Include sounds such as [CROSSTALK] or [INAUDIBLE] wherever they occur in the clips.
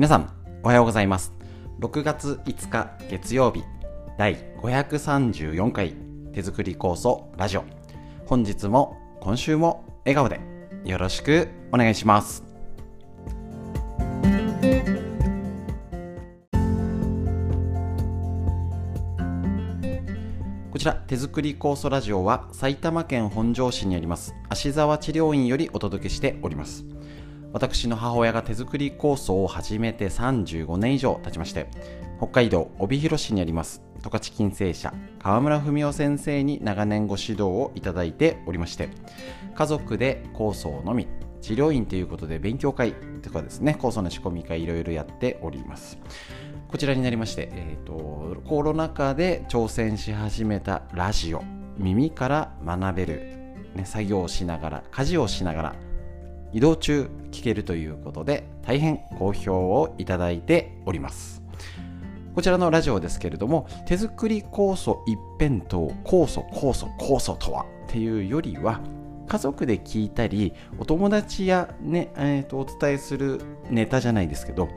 皆さん、おはようございます。6月5日月曜日、第534回手作り構想ラジオ。本日も今週も笑顔でよろしくお願いします。こちら手作り酵素ラジオは埼玉県本庄市にあります芦沢治療院よりお届けしております私の母親が手作り酵素を始めて35年以上経ちまして北海道帯広市にあります十勝金星社川村文夫先生に長年ご指導をいただいておりまして家族で酵素を飲み治療院ということで勉強会とかですね酵素の仕込み会いろいろやっております。こちらになりまして、えーと、コロナ禍で挑戦し始めたラジオ耳から学べる、ね、作業をしながら家事をしながら移動中聞けるということで大変好評をいただいております。こちらのラジオですけれども手作り酵素一辺倒酵素酵素酵素とはっていうよりは家族で聞いたりお友達やね、えーとお伝えするネタじゃないですけど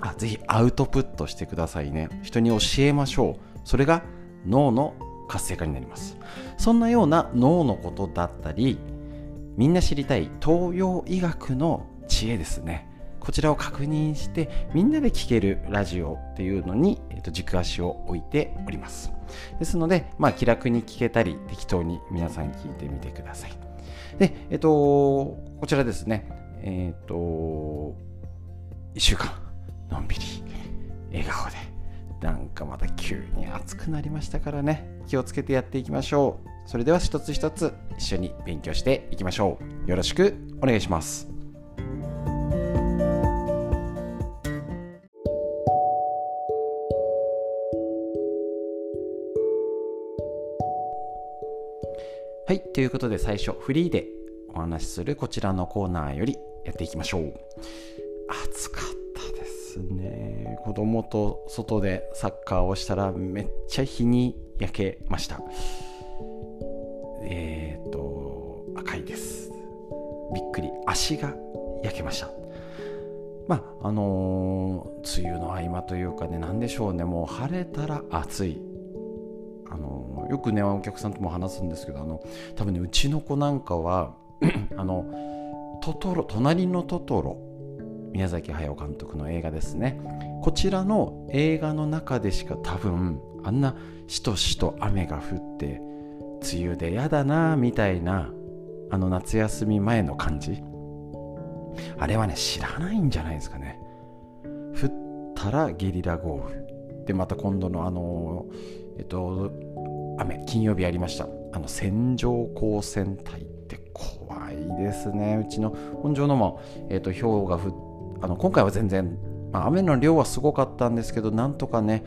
あぜひアウトプットしてくださいね。人に教えましょう。それが脳の活性化になります。そんなような脳のことだったりみんな知りたい東洋医学の知恵ですね。こちらを確認してみんなで聞けるラジオっていうのに、えー、と軸足を置いております。ですので、まあ、気楽に聞けたり適当に皆さん聞いてみてください。でえっ、とこちらですね。えっ、と1週間のんびり笑顔でなんかまた急に暑くなりましたからね。気をつけてやっていきましょう。それでは一つ一つ一緒に勉強していきましょう。よろしくお願いします。はいということで最初フリーでお話しするこちらのコーナーよりやっていきましょう。暑かったですね。子供と外でサッカーをしたらめっちゃ日に焼けました。っくり足が焼けました。まああのー、梅雨の合間というかね何でしょうね。もう晴れたら暑い。あのー、よくねお客さんとも話すんですけどあの多分ねうちの子なんかは [CLEARS THROAT] あのトトロ隣のトトロ宮崎駿監督の映画ですね。こちらの映画の中でしか多分あんなしとしと雨が降って梅雨でやだなみたいなあの夏休み前の感じ。あれはね知らないんじゃないですかね。降ったらゲリラ豪雨。でまた今度のあのえっと雨金曜日やりました。あの線状降水帯って怖いですね。うちの本庄のも、えっと、氷が降っあの今回は全然、まあ、雨の量はすごかったんですけどなんとかね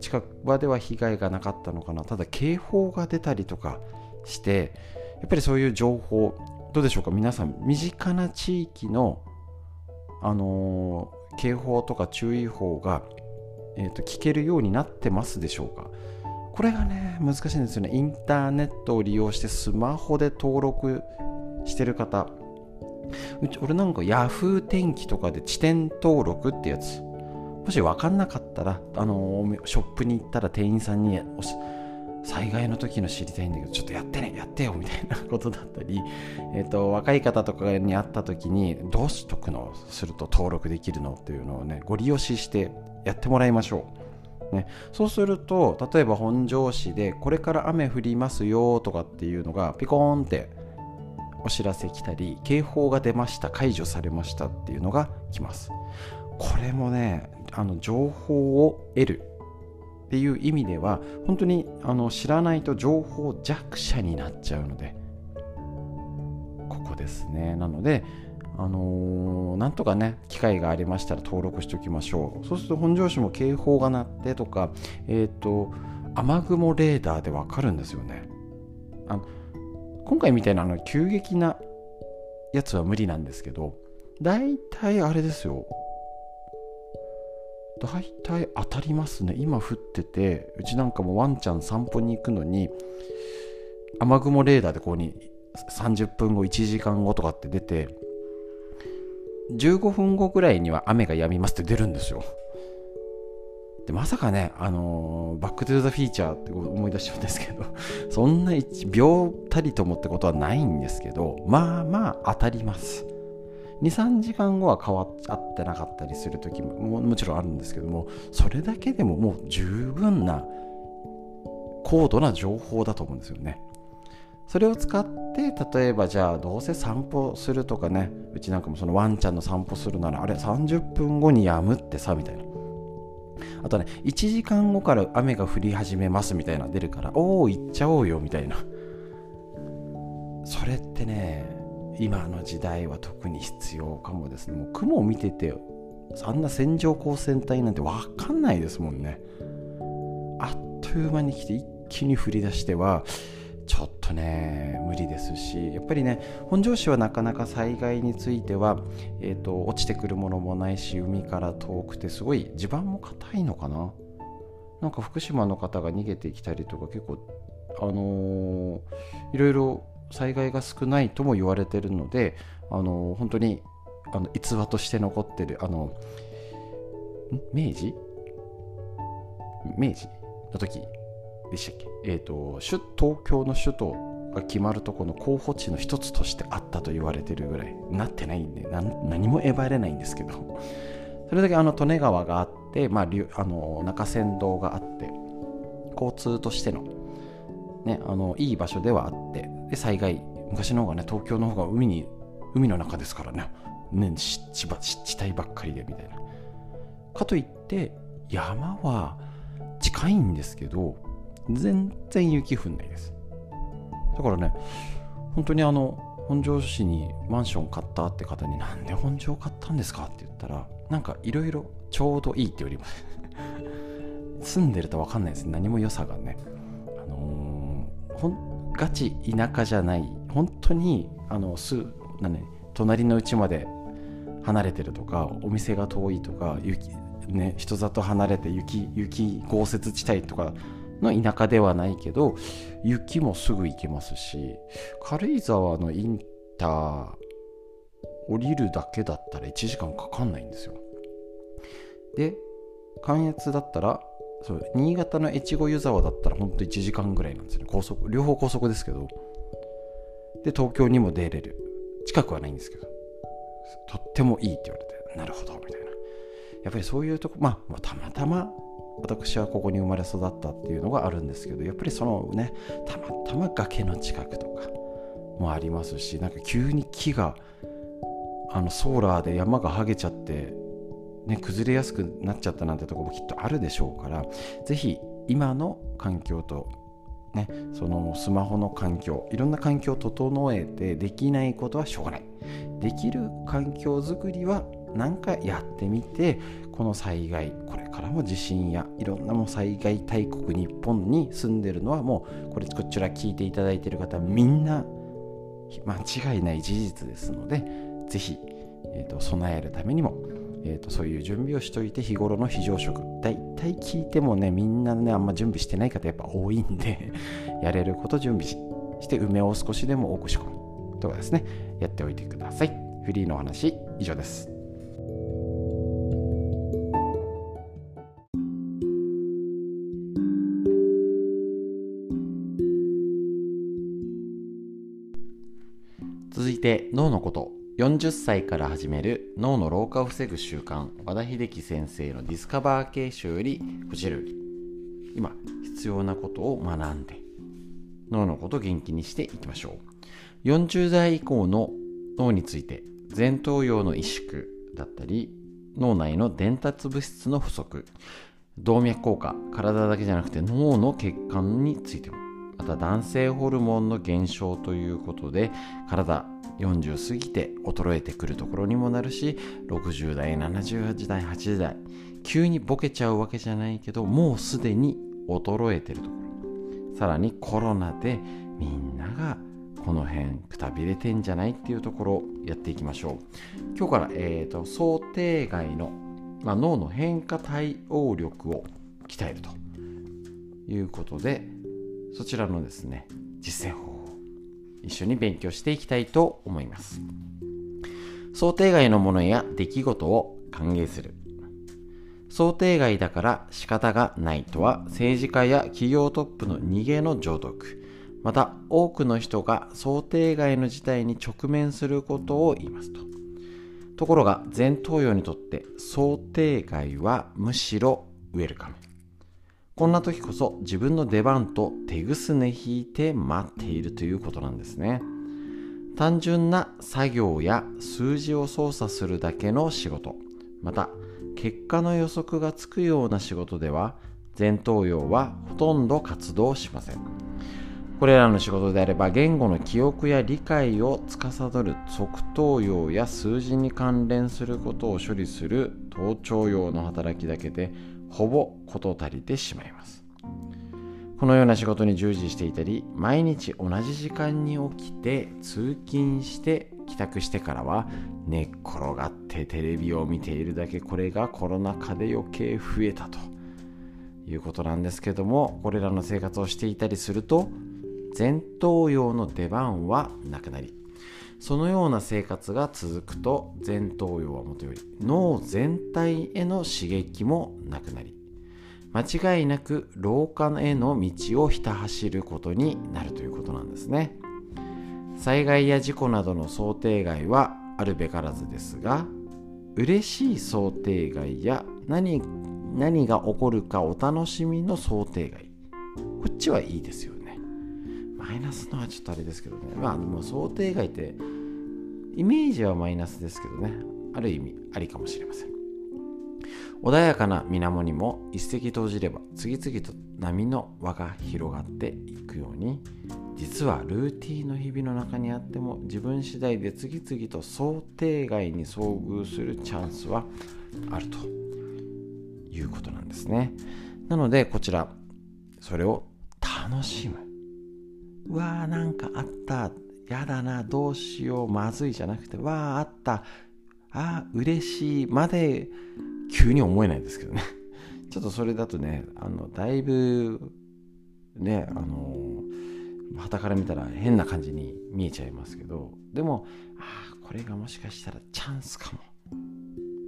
近場では被害がなかったのかな。ただ警報が出たりとかしてやっぱりそういう情報どうでしょうか皆さん身近な地域のあのー、警報とか注意報が、えーと、聞けるようになってますでしょうか？これがね難しいんですよね。インターネットを利用してスマホで登録してる方。うち俺なんか Yahoo 天気とかで地点登録ってやつ。もし分かんなかったらあのショップに行ったら店員さんに災害の時の知りたいんだけどちょっとやってねやってよみたいなことだったり、[LAUGHS] えーと、若い方とかに会った時にどうしとくの？すると登録できるの？っていうのをねご利用ししてやってもらいましょう、ね、そうすると例えば本庄市でこれから雨降りますよとかっていうのがピコーンってお知らせ来たり警報が出ました解除されましたっていうのが来ます。これもねあの情報を得る。っていう意味では本当にあの知らないと情報弱者になっちゃうのでここですね。なのであのー、なんとかね機会がありましたら登録しておきましょう。そうすると本庄市も警報が鳴ってとかえっ、ー、と雨雲レーダーでわかるんですよね。あの今回みたいなあの急激なやつは無理なんですけど大体あれですよ。大体当たりますね。今降っててうちなんかもワンちゃん散歩に行くのに雨雲レーダーでここに30分後1時間後とかって出て15分後ぐらいには雨が止みますって出るんですよ。でまさかね、あのー、バックトゥザフィーチャーって思い出しちゃうんですけどそんな1秒たりともってことはないんですけどまあまあ当たります。23時間後は変わってなかったりする時ももちろんあるんですけどもそれだけでももう十分な高度な情報だと思うんですよね。それを使って例えばじゃあどうせ散歩するとかねうちなんかもそのワンちゃんの散歩するならあれ30分後にやむってさみたいな。あとね1時間後から雨が降り始めますみたいな出るからおお行っちゃおうよみたいな。それってね今の時代は特に必要かもですね。もう雲を見ててあんな線状降水帯なんて分かんないですもんね。あっという間に来て一気に降り出してはちょっとね無理ですし。やっぱりね本庄市はなかなか災害については、えーと、落ちてくるものもないし海から遠くてすごい地盤も硬いのかな。なんか福島の方が逃げてきたりとか結構あのー、いろいろ災害が少ないとも言われてるのであの本当にあの逸話として残ってるあの明治？明治？の時でしたっけ？えっ、ー、と東京の首都が決まるとこの候補地の一つとしてあったと言われてるぐらいなってないんで何もえばれないんですけど。[LAUGHS] それだけあの利根川があって、まあ、あの中山道があって交通としての,、ね、あのいい場所ではあってで災害。昔の方がね東京の方が海に海の中ですからね。ね湿地地帯ばっかりでみたいな。かといって山は近いんですけど全然雪降んないです。だからね本当にあの本庄市にマンション買ったって方になんで本庄買ったんですか？って言ったらなんかいろいろちょうどいいって言われます。[LAUGHS] 住んでると分かんないです。何も良さがね。あのー、ほんガチ田舎じゃない本当にあのすな、ね、隣の家まで離れてるとかお店が遠いとか雪ね人里離れて雪雪豪雪地帯とかの田舎ではないけど雪もすぐ行けますし軽井沢のインター降りるだけだったら1時間かかんないんですよ。で関越だったらそう新潟の越後湯沢だったらほんと1時間ぐらいなんですよね。高速両方高速ですけど。で東京にも出れる。近くはないんですけど。とってもいいって言われてなるほどみたいな。やっぱりそういうとこまあ、たまたま私はここに生まれ育ったっていうのがあるんですけどやっぱりそのねたまたま崖の近くとかもありますしなんか急に木があのソーラーで山が剥げちゃってね、崩れやすくなっちゃったなんてとこもきっとあるでしょうから是非今の環境とね、そのスマホの環境いろんな環境を整えてできないことはしょうがない。できる環境づくりは何かやってみてこの災害これからも地震やいろんなも災害大国日本に住んでるのはもうこれこちら聞いていただいてる方みんな間違いない事実ですので是非、えーと、備えるためにも、えーと、そういう準備をしといて日頃の非常食。大体聞いてもねみんなねあんま準備してない方やっぱ多いんで [LAUGHS] やれること準備して梅を少しでも多く仕込むとかですね。やっておいてください。フリーの話以上です。続いて脳のこと。40歳から始める脳の老化を防ぐ習慣和田秀樹先生のディスカバー形式よりこちら。今必要なことを学んで脳のことを元気にしていきましょう。40代以降の脳について前頭葉の萎縮だったり脳内の伝達物質の不足動脈硬化体だけじゃなくて脳の血管についてもまた男性ホルモンの減少ということで体40過ぎて衰えてくるところにもなるし60代70代80代急にボケちゃうわけじゃないけどもうすでに衰えてるところ。さらにコロナでみんながこの辺くたびれてんじゃないっていうところをやっていきましょう。今日から、えーと、想定外の、まあ、脳の変化対応力を鍛えるということでそちらのですね実践法一緒に勉強していきたいと思います。想定外のものや出来事を歓迎する。想定外だから仕方がないとは政治家や企業トップの逃げの浄徳また多くの人が想定外の事態に直面することを言いますと。ところが前頭葉にとって想定外はむしろウェルカム。こんな時こそ自分の出番と手ぐすね引いて待っているということなんですね。単純な作業や数字を操作するだけの仕事。また結果の予測がつくような仕事では前頭葉はほとんど活動しません。これらの仕事であれば言語の記憶や理解を司る側頭葉や数字に関連することを処理する頭頂葉の働きだけでほぼ事足りてしまいます。このような仕事に従事していたり毎日同じ時間に起きて通勤して帰宅してからは寝っ転がってテレビを見ているだけこれがコロナ禍で余計増えたと。いうことなんですけどもこれらの生活をしていたりすると前頭葉の出番はなくなりそのような生活が続くと前頭葉はもとより脳全体への刺激もなくなり間違いなく老化への道をひた走ることになるということなんですね。災害や事故などの想定外はあるべからずですが嬉しい想定外や何何が起こるかお楽しみの想定外。こっちはいいですよね。マイナスのはちょっとあれですけどね。まあで、も想定外って、イメージはマイナスですけどね。ある意味、ありかもしれません。穏やかな水面にも一石投じれば次々と波の輪が広がっていくように実はルーティーンの日々の中にあっても自分次第で次々と想定外に遭遇するチャンスはあるということなんですねなのでこちらそれを楽しむうわーなんかあった。やだな。どうしよう。まずいじゃなくて。わーあった。あー嬉しいまで急に思えないですけどね。[LAUGHS] ちょっとそれだとねあのだいぶねあの旗から見たら変な感じに見えちゃいますけど。でもああこれがもしかしたらチャンスかも。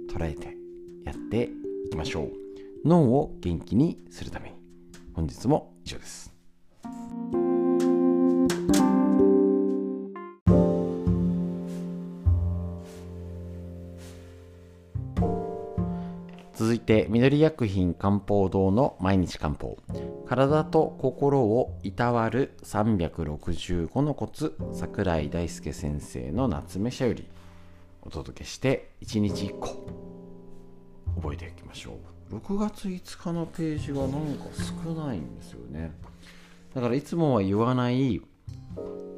捉えてやっていきましょう。脳を元気にするために。本日も以上です。て緑薬品漢方堂の毎日漢方。体と心をいたわる365のコツ桜井大輔先生の夏目社よりお届けして1日1個覚えていきましょう。6月5日のページがなんか少ないんですよね。だからいつもは言わない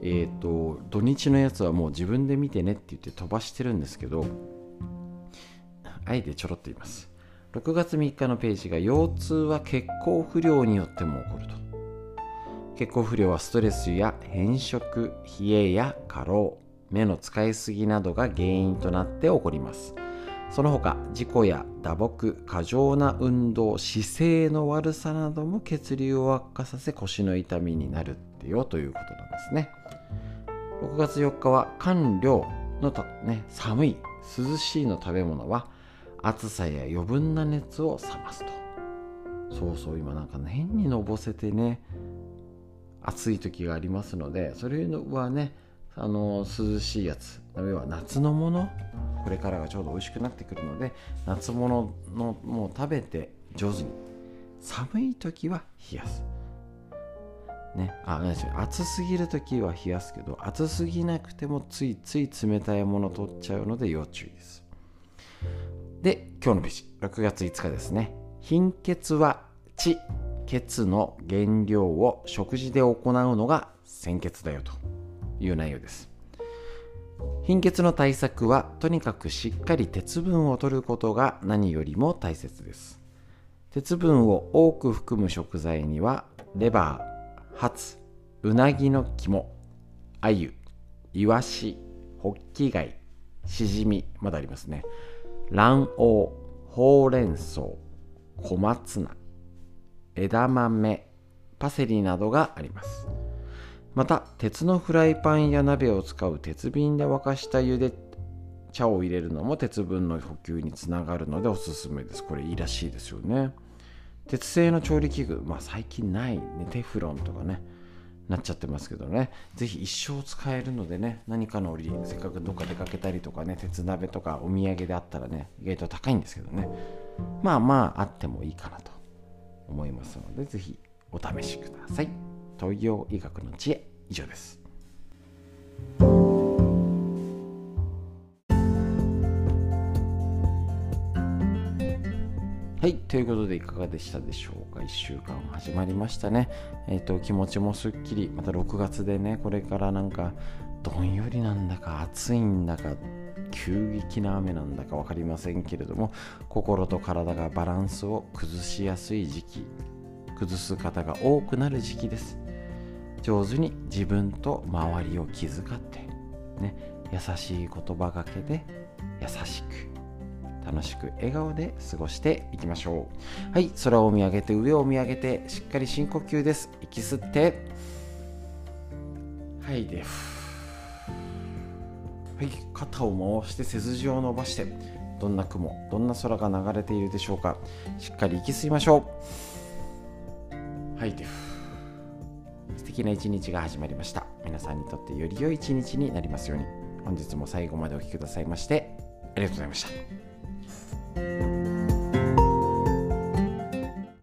えっ、ー、と土日のやつはもう自分で見てねって言って飛ばしてるんですけどあえてちょろっと言います。6月3日のページが腰痛は血行不良によっても起こると。血行不良はストレスや変色冷えや過労目の使いすぎなどが原因となって起こります。その他事故や打撲過剰な運動姿勢の悪さなども血流を悪化させ腰の痛みになるってよということなんですね。6月4日は寒涼のね、寒い涼しいの食べ物は暑さや余分な熱を冷ますと。そうそう今なんか変にのぼせてね暑い時がありますのでそれはねあの涼しいやつ要は夏のものこれからがちょうど美味しくなってくるので夏物のもう食べて上手に寒い時は冷やす。ね、あ暑すぎる時は冷やすけど暑すぎなくてもついつい冷たいもの取っちゃうので要注意です。で、今日のページ、6月5日ですね。貧血は血、血の原料を食事で行うのが鮮血だよという内容です。貧血の対策はとにかくしっかり鉄分を取ることが何よりも大切です。鉄分を多く含む食材にはレバー、ハツ、うなぎの肝、鮎、イワシ、ホッキ貝、シジミ、まだありますね。卵黄、ほうれん草、小松菜、枝豆、パセリなどがあります。また、鉄のフライパンや鍋を使う鉄瓶で沸かした茹で茶を入れるのも鉄分の補給につながるのでおすすめです。これいいらしいですよね。鉄製の調理器具まあ最近ないね。テフロンとかね。なっちゃってますけどね。是非一生使えるのでね何かの折せっかくどっか出かけたりとかね鉄鍋とかお土産であったらね意外と高いんですけどね。まあまああってもいいかなと思いますので是非お試しください。東洋医学の知恵以上です。はい、ということでいかがでしたでしょうか？1週間始まりましたね。えっ、ー、と、気持ちもすっきり、また6月でね、これからなんか、どんよりなんだか暑いんだか、急激な雨なんだか分かりませんけれども、心と体がバランスを崩しやすい時期、崩す方が多くなる時期です。上手に自分と周りを気遣って、ね、優しい言葉がけで優しく楽しく笑顔で過ごしていきましょう。はい空を見上げて上を見上げてしっかり深呼吸です。息吸って。はいではい肩を回して背筋を伸ばして。どんな雲どんな空が流れているでしょうか。しっかり息吸いましょう。はいで素敵な一日が始まりました。皆さんにとってより良い一日になりますように。本日も最後までお聴きくださいましてありがとうございました。thank you